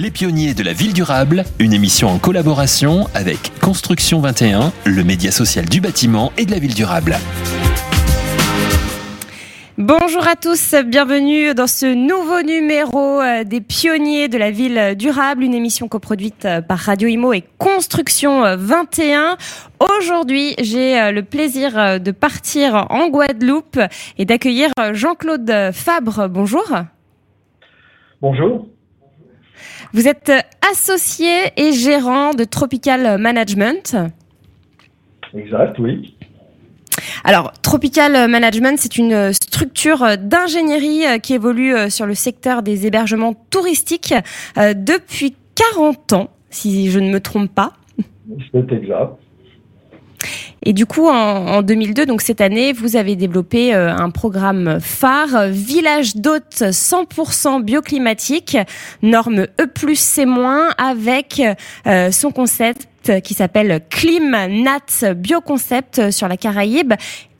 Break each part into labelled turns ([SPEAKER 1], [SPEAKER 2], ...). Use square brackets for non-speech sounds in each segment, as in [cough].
[SPEAKER 1] Les pionniers de la ville durable, une émission en collaboration avec Construction 21, le média social du bâtiment et de la ville durable.
[SPEAKER 2] Bonjour à tous, bienvenue dans ce nouveau numéro euh, des pionniers de la ville durable, une émission coproduite euh, par Radio Imo et Construction 21. Aujourd'hui, j'ai euh, le plaisir de partir en Guadeloupe et d'accueillir Jean-Claude Fabre. Bonjour.
[SPEAKER 3] Bonjour.
[SPEAKER 2] Vous êtes associé et gérant de Tropical Management.
[SPEAKER 3] Exact, oui.
[SPEAKER 2] Alors, Tropical Management, c'est une structure d'ingénierie qui évolue euh, sur le secteur des hébergements touristiques euh, depuis 40 ans, si je ne me trompe pas.
[SPEAKER 3] C'est exact.
[SPEAKER 2] Et du coup, en, 2002, donc cette année, vous avez développé un programme phare, Village d'hôtes 100% bioclimatique, norme E+, C-, avec son concept qui s'appelle ClimNat Bioconcept sur la Caraïbe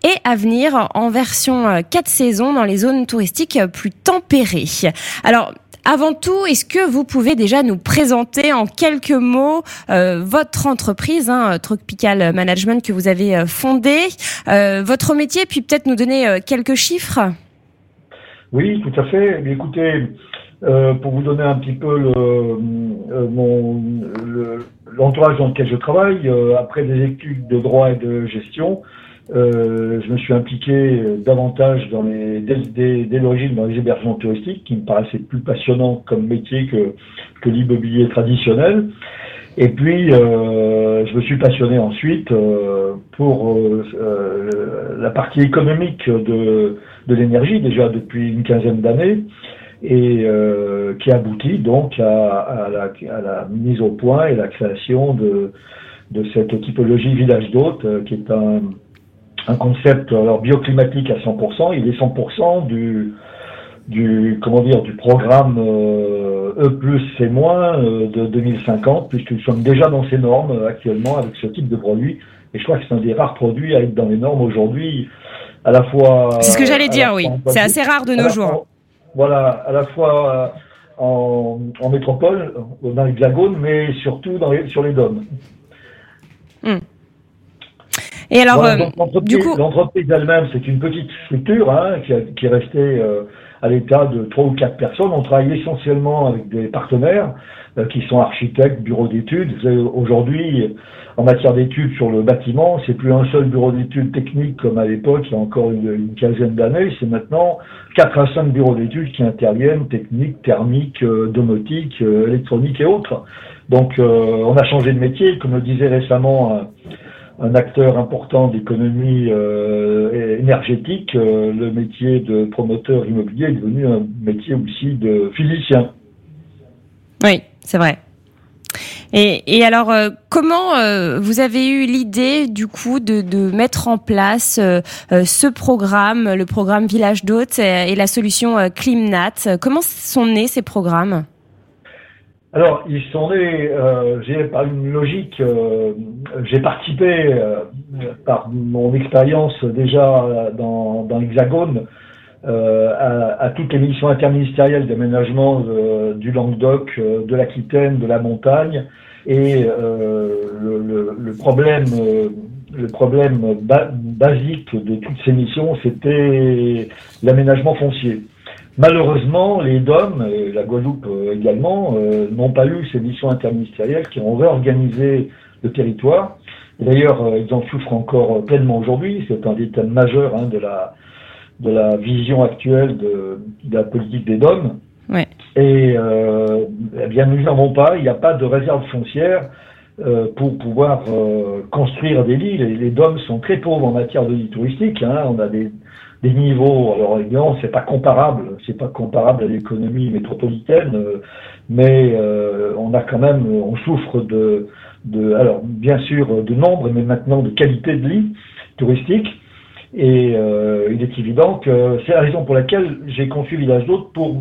[SPEAKER 2] et à venir en version 4 euh, saisons dans les zones touristiques plus tempérées. Alors, avant tout, est-ce que vous pouvez déjà nous présenter en quelques mots euh, votre entreprise, hein, Tropical Management, que vous avez euh, fondée, votre métier, puis peut-être nous donner quelques chiffres?
[SPEAKER 3] Oui, tout à fait. écoutez, pour vous donner un petit peu l'entourage dans lequel je travaille, après des études de droit et de gestion, euh, je me suis impliqué euh, davantage dans les, dès, dès, l'origine dans les hébergements touristiques, qui me paraissait plus passionnant comme métier que, que l'immobilier traditionnel. Et puis, euh, je me suis passionné ensuite euh, pour euh, la partie économique de, de l'énergie, déjà depuis une quinzaine d'années, et qui aboutit donc à, à, la, à, la, mise au point et la création de, de cette typologie village d'hôtes, qui est un un concept alors bioclimatique à 100%. Il est 100% du du comment dire du programme euh, E plus C moins euh, de 2050 puisque nous sommes déjà dans ces normes euh, actuellement avec ce type de produit et je crois que c'est un des rares produits à être dans les normes aujourd'hui à la fois
[SPEAKER 2] c'est ce que j'allais dire oui c'est assez rare de nos jours
[SPEAKER 3] voilà à la fois en, en métropole dans l'hexagone mais surtout dans sur les
[SPEAKER 2] hmm. Et alors, euh, du coup,
[SPEAKER 3] l'entreprise elle-même, c'est une petite structure hein, qui, qui, est restée euh, à l'état de trois ou quatre personnes. On travaille essentiellement avec des partenaires euh, qui sont architectes, bureaux d'études. Aujourd'hui, en matière d'études sur le bâtiment, c'est plus un seul bureau d'études technique comme à l'époque, il y a encore une, une quinzaine d'années. C'est maintenant quatre à cinq bureaux d'études qui interviennent, techniques, thermiques, domotiques, électroniques et autres. Donc, on a changé de métier, comme le disait récemment un acteur important d'économie euh, énergétique, euh, le métier de promoteur immobilier est devenu un métier aussi de physicien.
[SPEAKER 2] Oui, c'est vrai. Et, alors, euh, comment vous avez eu l'idée du coup de, mettre en place ce programme, le programme Village d'hôtes et, la solution Climnat? Comment sont nés ces programmes?
[SPEAKER 3] Alors, ils sont nés, euh, j'ai par une logique, euh, j'ai participé euh, par mon expérience déjà dans, dans l'Hexagone euh, à, à, toutes les missions interministérielles d'aménagement du Languedoc, de l'Aquitaine, de la montagne, et le, le, le, problème, le problème basique de toutes ces missions, c'était l'aménagement foncier. Malheureusement, les DOM, et la Guadeloupe euh, également, euh, n'ont pas eu ces missions interministérielles qui ont réorganisé le territoire. D'ailleurs, euh, ils en souffrent encore pleinement aujourd'hui. C'est un des thèmes majeurs hein, de, la, de la vision actuelle de, de la politique des DOM.
[SPEAKER 2] Ouais.
[SPEAKER 3] Et euh, eh bien, nous n'avons pas, il n'y a pas de réserve foncière euh, pour pouvoir euh, construire des lits. Les, les DOM sont très pauvres en matière de lits touristiques. Hein. On a des, des niveaux. Alors évidemment, c'est pas comparable, c'est pas comparable à l'économie métropolitaine, euh, mais euh, on a quand même, on souffre de, de, alors bien sûr de nombre, mais maintenant de qualité de lit touristique. Et euh, il est évident que c'est la raison pour laquelle j'ai conçu Village d'Hôtes pour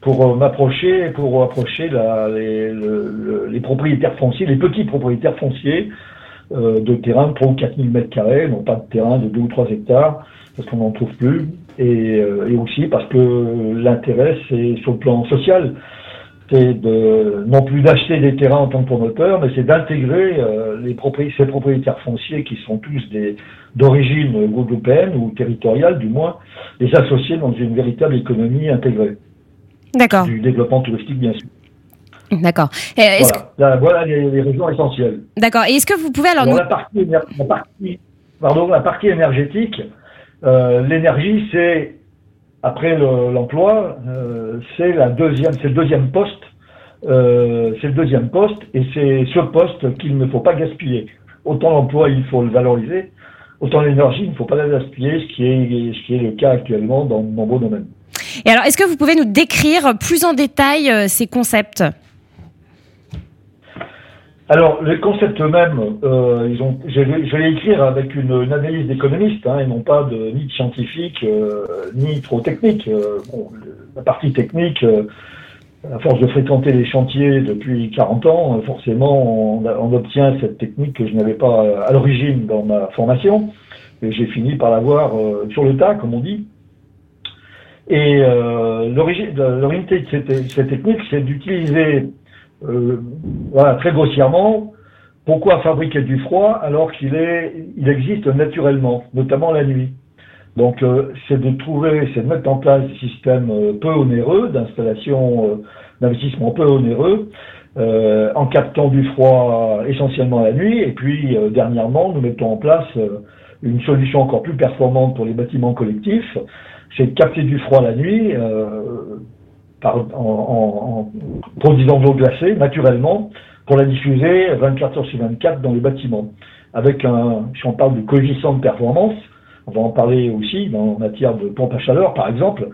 [SPEAKER 3] pour m'approcher, pour approcher la, les, les, propriétaires fonciers, les petits propriétaires fonciers de terrain de 3 ou 4 000 mètres carrés, non pas de terrain de 2 ou 3 hectares, parce qu'on n'en trouve plus, et, euh, et, aussi parce que l'intérêt, c'est sur le plan social. c'est de non plus d'acheter des terrains en tant que promoteur, mais c'est d'intégrer euh, les ces propriétaires fonciers qui sont tous des d'origine guadeloupéenne ou territoriale du moins, les associer dans une véritable économie intégrée.
[SPEAKER 2] D'accord.
[SPEAKER 3] Du développement touristique bien sûr.
[SPEAKER 2] D'accord.
[SPEAKER 3] Voilà, voilà les, les, régions essentielles.
[SPEAKER 2] D'accord. Et est-ce que vous pouvez alors,
[SPEAKER 3] nous... la, partie, la, partie, pardon, la partie énergétique, euh, l'énergie c'est après l'emploi, euh, c'est la deuxième, c'est le deuxième poste, euh, c'est le deuxième poste, et c'est ce poste qu'il ne faut pas gaspiller. Autant l'emploi, il faut le valoriser, autant l'énergie, il ne faut pas la gaspiller, ce qui est, ce qui est le cas actuellement dans de nombreux domaines.
[SPEAKER 2] Et alors, est-ce que vous pouvez nous décrire plus en détail ces concepts?
[SPEAKER 3] Alors, les concepts eux-mêmes, euh, ils ont, je, vais, écrire avec une, une analyse d'économiste, hein, et non pas de, ni de scientifique, euh, ni trop technique. Euh, bon, la partie technique, euh, à force de fréquenter les chantiers depuis 40 ans, forcément, on, on, obtient cette technique que je n'avais pas à l'origine dans ma formation, et j'ai fini par l'avoir sur le tas, comme on dit. Et l'origine, de cette, cette technique, c'est d'utiliser euh, voilà, très grossièrement, pourquoi fabriquer du froid alors qu'il est, il existe naturellement, notamment la nuit? Donc, euh, c'est de trouver, c'est de mettre en place des systèmes euh, peu onéreux, d'installation, d'investissement peu onéreux, en captant du froid essentiellement la nuit. Et puis, dernièrement, nous mettons en place une solution encore plus performante pour les bâtiments collectifs, c'est de capter du froid la nuit par, en, en, produisant de l'eau glacée naturellement pour la diffuser 24 heures sur 24 dans les bâtiments. Avec un, si on parle de coefficient de performance, on va en parler aussi en matière de pompe à chaleur par exemple.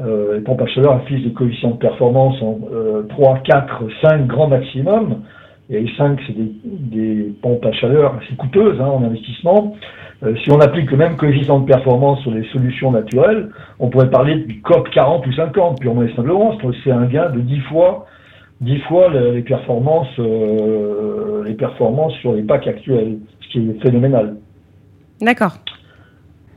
[SPEAKER 3] Euh, les pompes à chaleur affichent des coefficients de performance en euh, 3, 4, 5 grands maximum. Et 5, c'est des, des, pompes à chaleur assez coûteuses hein, en investissement. Euh, si on applique le même coefficient de performance sur les solutions naturelles, on pourrait parler du COP 40 ou 50, purement et simplement. C'est un gain de 10 fois, 10 fois les performances, euh, les performances sur les packs actuels, ce qui est phénoménal.
[SPEAKER 2] D'accord.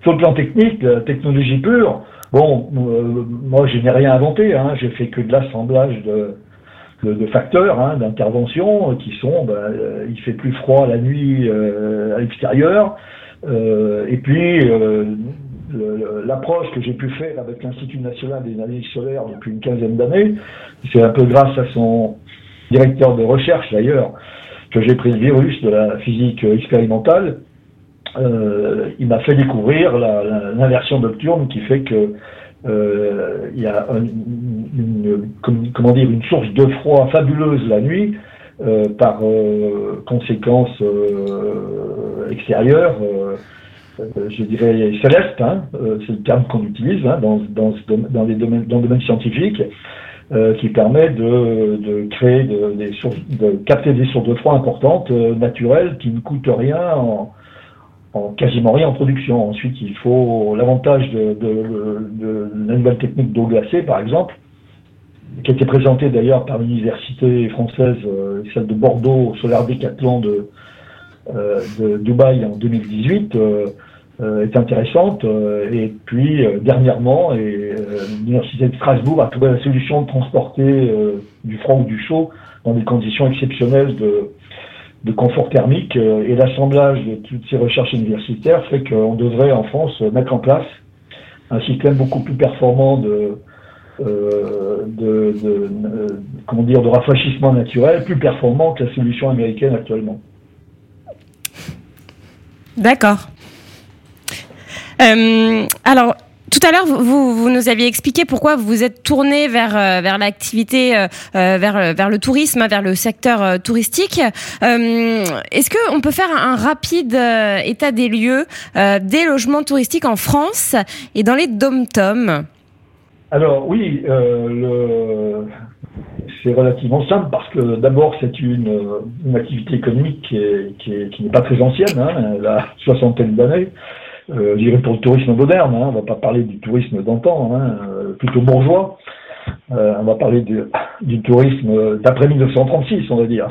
[SPEAKER 3] Sur le plan technique, la technologie pure, bon, euh, moi je n'ai rien inventé, hein, j'ai fait que de l'assemblage de, de, facteurs hein, d'intervention qui sont, ben, euh, il fait plus froid la nuit euh, à l'extérieur, euh, et puis, l'approche que j'ai pu faire avec l'Institut national des analyses solaires depuis une quinzaine d'années, c'est un peu grâce à son directeur de recherche d'ailleurs, que j'ai pris le virus de la physique expérimentale. Il m'a fait découvrir l'inversion nocturne qui fait que euh, il y a une, comment dire une source de froid fabuleuse la nuit euh, par euh, conséquence euh, extérieure, je dirais céleste, hein, c'est le terme qu'on utilise hein, dans, dans, dans, les domaines, dans le domaine scientifique, qui permet de, de créer de, des sources, de capter des sources de froid importantes, naturelles, qui ne coûtent rien en, en quasiment rien en production. Ensuite, il faut l'avantage de, de, de, la nouvelle technique d'eau glacée, par exemple, qui a été présentée d'ailleurs par l'université française, euh, celle de Bordeaux, au Solar Décathlon de, euh, de Dubaï en 2018, euh, euh, est intéressante. et puis, dernièrement, l'université de Strasbourg a trouvé la solution de transporter du froid ou du chaud dans des conditions exceptionnelles de, de confort thermique. et l'assemblage de toutes ces recherches universitaires fait qu'on devrait en France mettre en place un système beaucoup plus performant de euh, de, comment dire, de rafraîchissement naturel plus performant que la solution américaine actuellement.
[SPEAKER 2] D'accord. Euh, alors, tout à l'heure, vous, nous aviez expliqué pourquoi vous vous êtes tourné vers euh, vers l'activité, vers vers le tourisme, vers le secteur touristique. Est-ce que on peut faire un rapide état des lieux des logements touristiques en France et dans les dom-toms?
[SPEAKER 3] Alors oui, euh, c'est relativement simple parce que d'abord c'est une, activité économique qui, n'est pas très ancienne, hein, elle a soixantaine d'années. Euh, je dirais pour le tourisme moderne, hein, on va pas parler du tourisme d'antan, hein, euh, plutôt bourgeois. Euh, on va parler du tourisme d'après 1936, on va dire.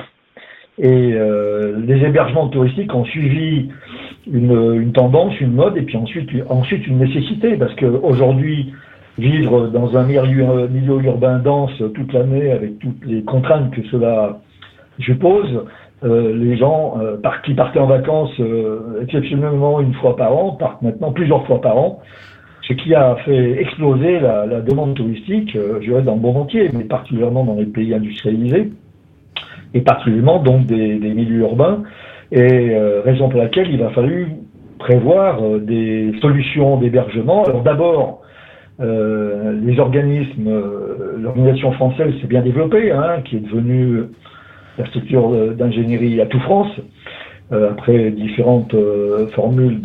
[SPEAKER 3] Et les hébergements touristiques ont suivi une, une, tendance, une mode, et puis ensuite, ensuite une nécessité, parce qu'aujourd'hui, vivre dans un milieu, milieu urbain dense toute l'année avec toutes les contraintes que cela suppose, euh, les gens euh, qui partaient en vacances euh, exceptionnellement une fois par an partent maintenant plusieurs fois par an, ce qui a fait exploser la, demande touristique, je dirais dans le monde entier, mais particulièrement dans les pays industrialisés, et particulièrement donc des, des milieux urbains, et raison pour laquelle il a fallu prévoir des solutions d'hébergement. Alors d'abord, les organismes, l'organisation française s'est bien développée, hein, qui est devenue la structure d'ingénierie à tout France, euh, après différentes euh, formules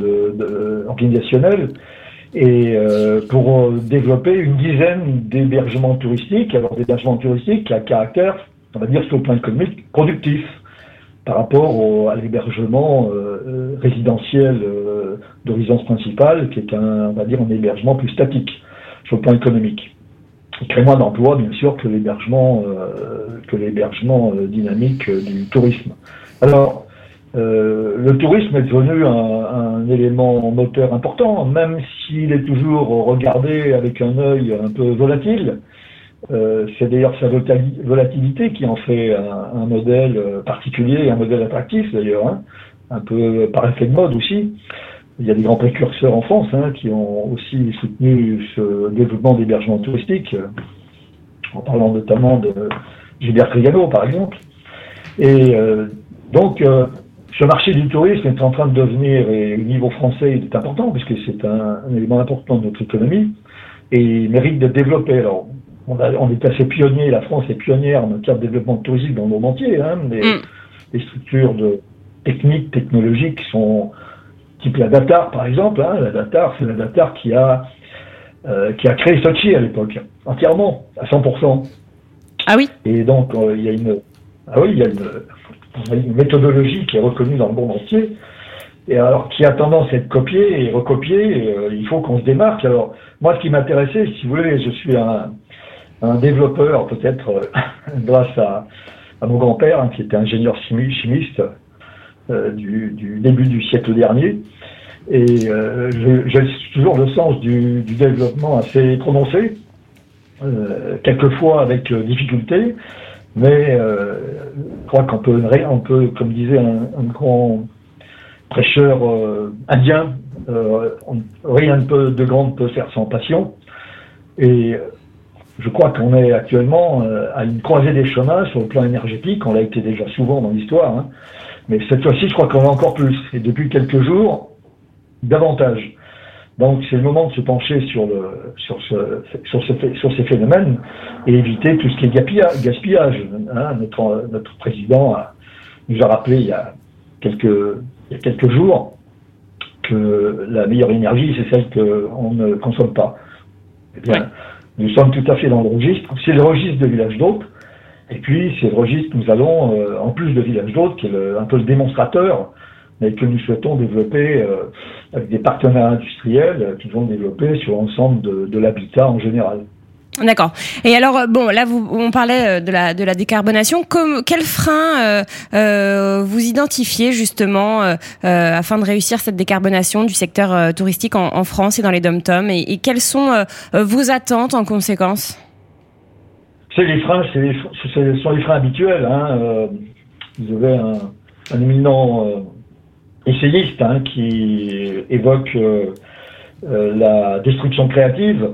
[SPEAKER 3] organisationnelles, et euh, pour développer une dizaine d'hébergements touristiques, alors d'hébergements touristiques à caractère, on va dire sur le plan économique, productif par rapport à l'hébergement résidentiel de résidence principale, qui est un, on va dire, un hébergement plus statique sur le plan économique crée moins d'emplois, bien sûr, que l'hébergement, euh, que l'hébergement euh, dynamique euh, du tourisme. Alors, le tourisme est devenu un, un, élément moteur important, même s'il est toujours regardé avec un œil un peu volatile. c'est d'ailleurs sa volatilité qui en fait un, un modèle particulier, un modèle attractif d'ailleurs, hein, un peu par effet de mode aussi. Il y a des grands précurseurs en France hein, qui ont aussi soutenu ce développement d'hébergement touristique, en parlant notamment de Gilbert Trigano, par exemple. Et euh, donc, euh, ce marché du tourisme est en train de devenir, et au niveau français, il est important, puisque c'est un, élément important de notre économie, et il mérite d'être développé. Alors, on, a, on, est assez pionnier, la France est pionnière en matière de développement touristique dans le monde entier. Hein, les, mm. les structures de, techniques, technologiques sont type la Datar par exemple. Hein, la Datar, c'est la Datar qui a, euh, qui a créé Sochi à l'époque, entièrement, à 100%.
[SPEAKER 2] Ah oui
[SPEAKER 3] Et donc, euh, il y a une, ah oui, il y a une, méthodologie qui est reconnue dans le monde entier, et alors qui a tendance à être copiée et recopiée, et, euh, il faut qu'on se démarque. Alors, moi, ce qui m'intéressait, si vous voulez, je suis un, un développeur, peut-être [laughs] grâce à, à, mon grand-père, hein, qui était ingénieur chimiste, du, du, début du siècle dernier. Et euh, j'ai toujours le sens du, développement assez prononcé, euh, quelquefois avec euh, difficulté, mais euh, je crois qu'on peut, on peut, comme disait un, grand prêcheur indien, rien de grand ne peut faire sans passion. Et je crois qu'on est actuellement à une croisée des chemins sur le plan énergétique, on l'a été déjà souvent dans l'histoire, hein, mais cette fois-ci, je crois qu'on a encore plus. Et depuis quelques jours, davantage. Donc c'est le moment de se pencher sur, le, sur, ce, sur, ce, sur ces phénomènes et éviter tout ce qui est gaspillage. Hein, notre, notre président a, nous a rappelé il y a, quelques, il y a quelques jours que la meilleure énergie, c'est celle qu'on ne consomme pas. Eh bien, nous sommes tout à fait dans le registre. C'est le registre de village d'hôtes. Et puis, c'est le registre que nous allons, euh, en plus de Village d'Hôtes, qui est un peu le démonstrateur, mais que nous souhaitons développer euh, avec des partenaires industriels euh, qui vont développer sur l'ensemble de, de l'habitat en général.
[SPEAKER 2] D'accord. Et alors, bon, là, vous, on parlait de la, de la décarbonation. Comme, quel frein euh, vous identifiez justement euh, afin de réussir cette décarbonation du secteur touristique en, en, France et dans les dom-toms? Et, et, quelles sont vos attentes en conséquence?
[SPEAKER 3] C'est les freins, c'est ce sont les freins habituels. Hein. Euh, vous avez un, un éminent euh, essayiste hein, qui évoque euh, la destruction créative.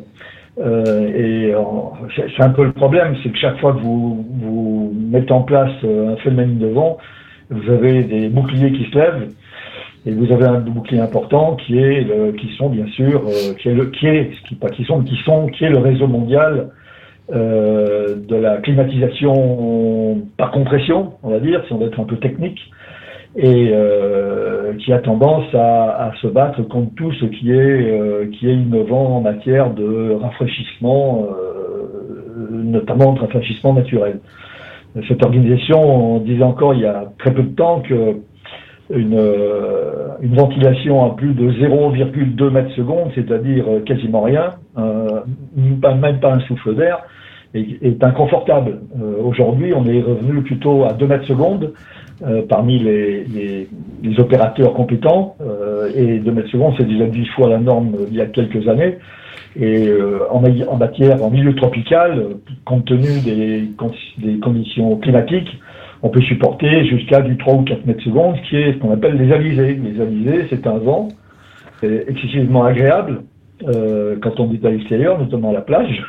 [SPEAKER 3] et c'est un peu le problème, c'est que chaque fois que vous, vous mettez en place un phénomène de vent, vous avez des boucliers qui se lèvent et vous avez un bouclier important qui est le, qui sont bien sûr qui est le qui est qui pas qui sont qui sont qui est le réseau mondial euh, de la climatisation par compression, on va dire, si on veut être un peu technique, et euh, qui a tendance à, à, se battre contre tout ce qui est, euh, qui est innovant en matière de rafraîchissement, euh, notamment de rafraîchissement naturel. Cette organisation, on disait encore il y a très peu de temps que une, euh, une ventilation à plus de 0,2 mètres secondes, c'est-à-dire quasiment rien, euh, même pas un souffle d'air, est, inconfortable. Euh, aujourd'hui, on est revenu plutôt à 2 mètres secondes euh, parmi les, les, les, opérateurs compétents, euh, et 2 mètres secondes, c'est déjà 10 fois la norme il y a quelques années. Et en, en, matière, en milieu tropical, compte tenu des, des conditions climatiques, on peut supporter jusqu'à du 3 ou 4 mètres secondes, qui est ce qu'on appelle les alizés. Les alizés, c'est un vent excessivement agréable euh, quand on est à l'extérieur, notamment à la plage.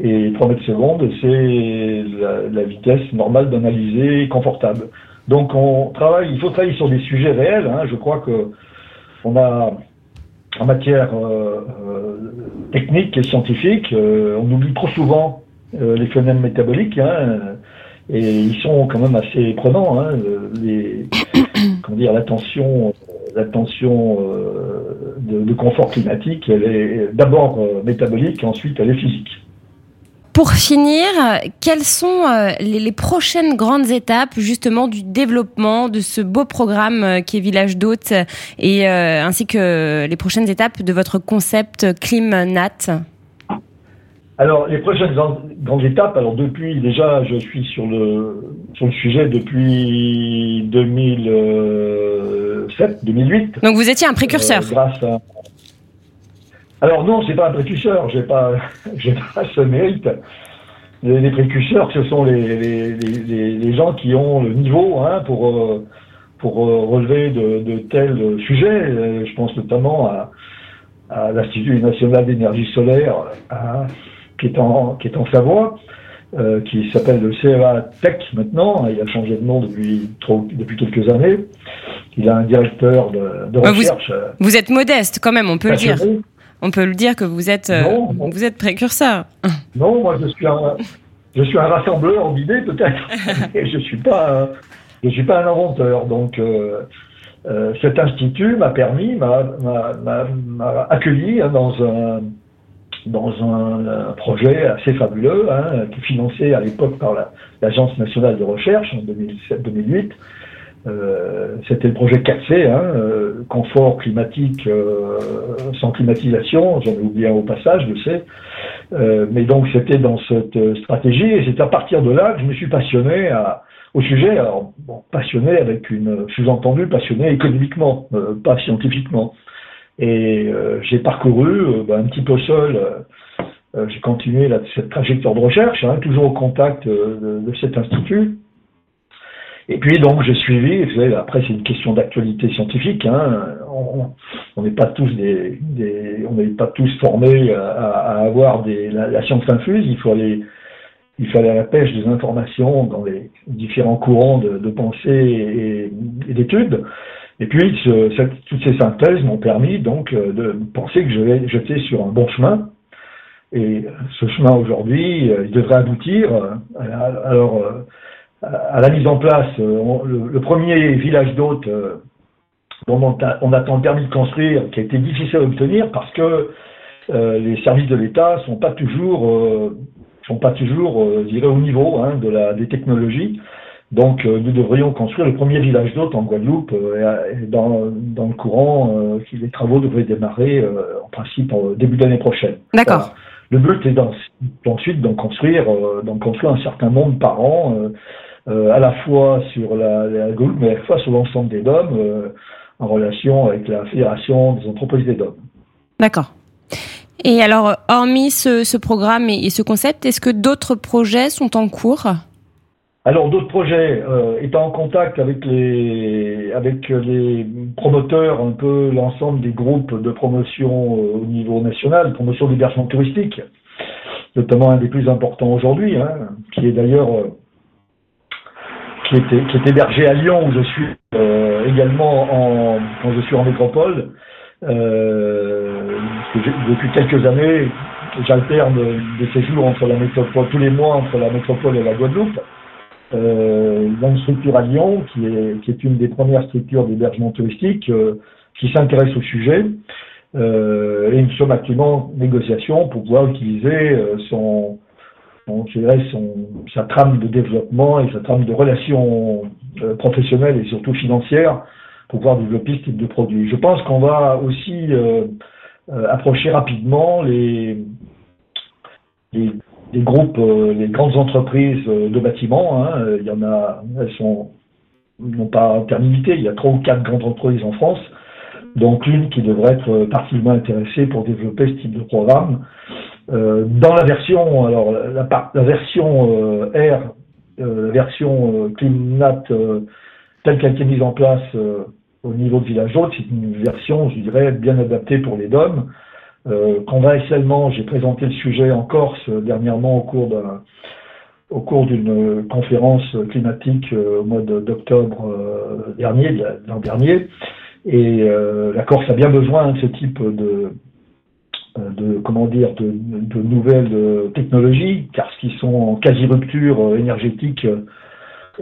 [SPEAKER 3] Et 3 mètres secondes, c'est la, vitesse normale d'un alizé confortable. Donc on travaille, il faut travailler sur des sujets réels. Hein. Je crois que on a en matière euh, euh, technique et scientifique, on oublie trop souvent les phénomènes métaboliques. Hein, et ils sont quand même assez prenants. Hein, les, [coughs] comment dire, l'attention, l'attention euh, de, de, confort climatique, elle est d'abord euh, métabolique, ensuite elle est physique.
[SPEAKER 2] Pour finir, quelles sont euh, les, prochaines grandes étapes justement du développement de ce beau programme qui est Village d'Hôtes et ainsi que les prochaines étapes de votre concept ClimNat?
[SPEAKER 3] Alors, les prochaines grandes étapes, alors depuis, déjà, je suis sur le, sur le sujet depuis 2007, 2008.
[SPEAKER 2] Donc, vous étiez un précurseur.
[SPEAKER 3] Euh, grâce à... Alors, non, c'est pas un précurseur, j'ai pas, [laughs] j'ai pas ce mérite. Les, précurseurs, ce sont les, les, les, gens qui ont le niveau hein, pour, euh, pour euh, relever de, de tels sujets. Je pense notamment à, à l'Institut national d'énergie solaire, à, qui est en, qui est en Savoie, euh, qui s'appelle le CEA Tech maintenant. Il a changé de nom depuis, trop, depuis quelques années. Il a un directeur de, recherche.
[SPEAKER 2] Euh, vous, êtes modeste quand même, on peut le dire. On peut le dire que vous êtes, euh, vous êtes précurseur.
[SPEAKER 3] Non, moi je suis un, je suis un rassembleur d'idées peut-être, [laughs] je suis pas, je suis pas un inventeur. Donc cet institut m'a permis, m'a accueilli dans un dans un, projet assez fabuleux, hein, qui financé à l'époque par l'Agence nationale de recherche en 2007-2008. Euh, C'était le projet 4C, hein, euh, confort climatique euh, sans climatisation, j'en ai oublié un au passage, je sais. Euh, mais donc c'était dans cette stratégie et c'est à partir de là que je me suis passionné à, au sujet. Alors bon, passionné avec une sous-entendu passionné économiquement, euh, pas scientifiquement. Et euh, j'ai parcouru euh, ben, un petit peu seul. Euh, j'ai continué cette trajectoire de recherche, hein, toujours au contact de, cet institut. Et puis donc j'ai suivi, vous savez, après c'est une question d'actualité scientifique, hein, on n'est pas tous formés à, avoir des, la, science infuse, il faut aller, fallait la pêche des informations dans les différents courants de pensée et d'études. Et puis, toutes ces synthèses m'ont permis donc euh, de penser que j'étais sur un bon chemin. Et ce chemin aujourd'hui, euh, il devrait aboutir euh, alors, à la mise en place. Le, premier village d'hôtes dont on a, on a tant permis de construire, qui a été difficile à obtenir parce que les services de l'État sont pas toujours, sont pas toujours, au niveau hein, de la, des technologies. Donc euh, nous devrions construire le premier village d'hôtes en Guadeloupe euh, dans, dans, le courant. Euh, les travaux devraient démarrer en principe en début d'année prochaine.
[SPEAKER 2] D'accord.
[SPEAKER 3] Le but est ensuite d'en construire, d'en construire un certain nombre par an, à la fois sur la, la Guadeloupe, mais à la fois sur l'ensemble des DOM, en relation avec la Fédération des entreprises des DOM.
[SPEAKER 2] D'accord. Et alors, hormis ce, ce programme et ce concept, est-ce que d'autres projets sont en cours?
[SPEAKER 3] Alors d'autres projets, euh, étant en contact avec les avec les promoteurs, un peu l'ensemble des groupes de promotion euh, au niveau national, promotion d'hébergement touristique, notamment un des plus importants aujourd'hui, hein, qui est d'ailleurs euh, qui, est, qui est hébergé à Lyon où je suis euh, également en quand je suis en métropole. depuis quelques années, j'alterne des séjours entre la métropole tous les mois entre la métropole et la Guadeloupe euh, une structure à Lyon, qui est, qui est une des premières structures d'hébergement touristique, euh, qui s'intéresse au sujet. Euh, et nous sommes actuellement en négociation pour pouvoir utiliser euh, son, son, son, sa trame de développement et sa trame de relations euh, professionnelles et surtout financières pour pouvoir développer ce type de produit. Je pense qu'on va aussi approcher rapidement les, les des groupes, euh, les grandes entreprises euh, de bâtiments. Hein, il y en a, elles sont non pas terminité, il y a trois ou quatre grandes entreprises en France donc l'une qui devrait être particulièrement intéressée pour développer ce type de programme. Euh, dans la version, alors la, la version euh, R, euh, la version CleanNat telle qu'elle été mise en place au niveau de Village Haute, c'est une version, je dirais, bien adaptée pour les DOM. Euh, j'ai présenté le sujet en Corse dernièrement au cours d'une conférence climatique au mois d'octobre dernier, l'an dernier. Et la Corse a bien besoin de ce type de, euh, de comment dire de, de, nouvelles euh, technologies, car ce qui sont en quasi rupture euh, énergétique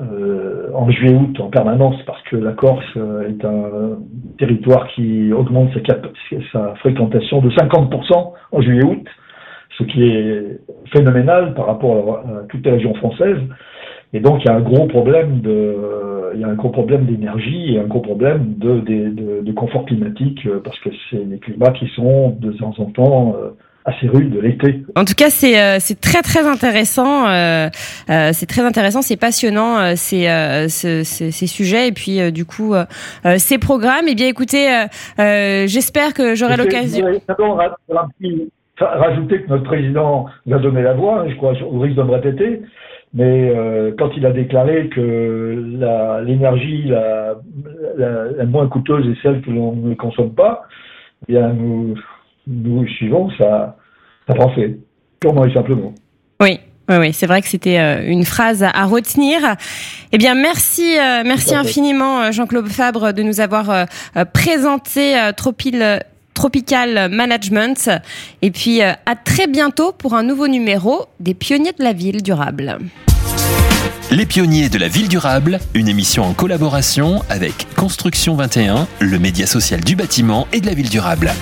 [SPEAKER 3] euh, en juillet-août en permanence, parce que la Corse est un territoire qui augmente sa, sa fréquentation de 50% en juillet-août, ce qui est phénoménal par rapport à, toutes les régions françaises. Et donc il y a un gros problème de, il y a un gros problème d'énergie et un gros problème de, de, de, confort climatique euh, parce que c'est des climats qui sont de temps en temps euh, assez rudes l'été.
[SPEAKER 2] En tout cas, c'est euh, c'est très très intéressant. Euh, c'est très intéressant, c'est passionnant ces, ces, ces, sujets et puis du coup ces programmes. Eh bien, écoutez, j'espère que j'aurai l'occasion.
[SPEAKER 3] Rajouter que notre président va donner la voix, je crois, au risque de me répéter, mais euh, quand il a déclaré que l'énergie la, la, la, moins coûteuse est celle que l'on ne consomme pas, eh bien nous, nous suivons sa, sa pensée, purement et simplement.
[SPEAKER 2] Oui, oui, oui, c'est vrai que c'était euh, une phrase à retenir. Eh bien, merci, euh, merci infiniment, Jean-Claude Fabre, de nous avoir présenté Tropil Tropical Management. Et puis euh, à très bientôt pour un nouveau numéro des Pionniers de la Ville durable.
[SPEAKER 1] Les Pionniers de la Ville durable, une émission en collaboration avec Construction 21, le média social du bâtiment et de la ville durable.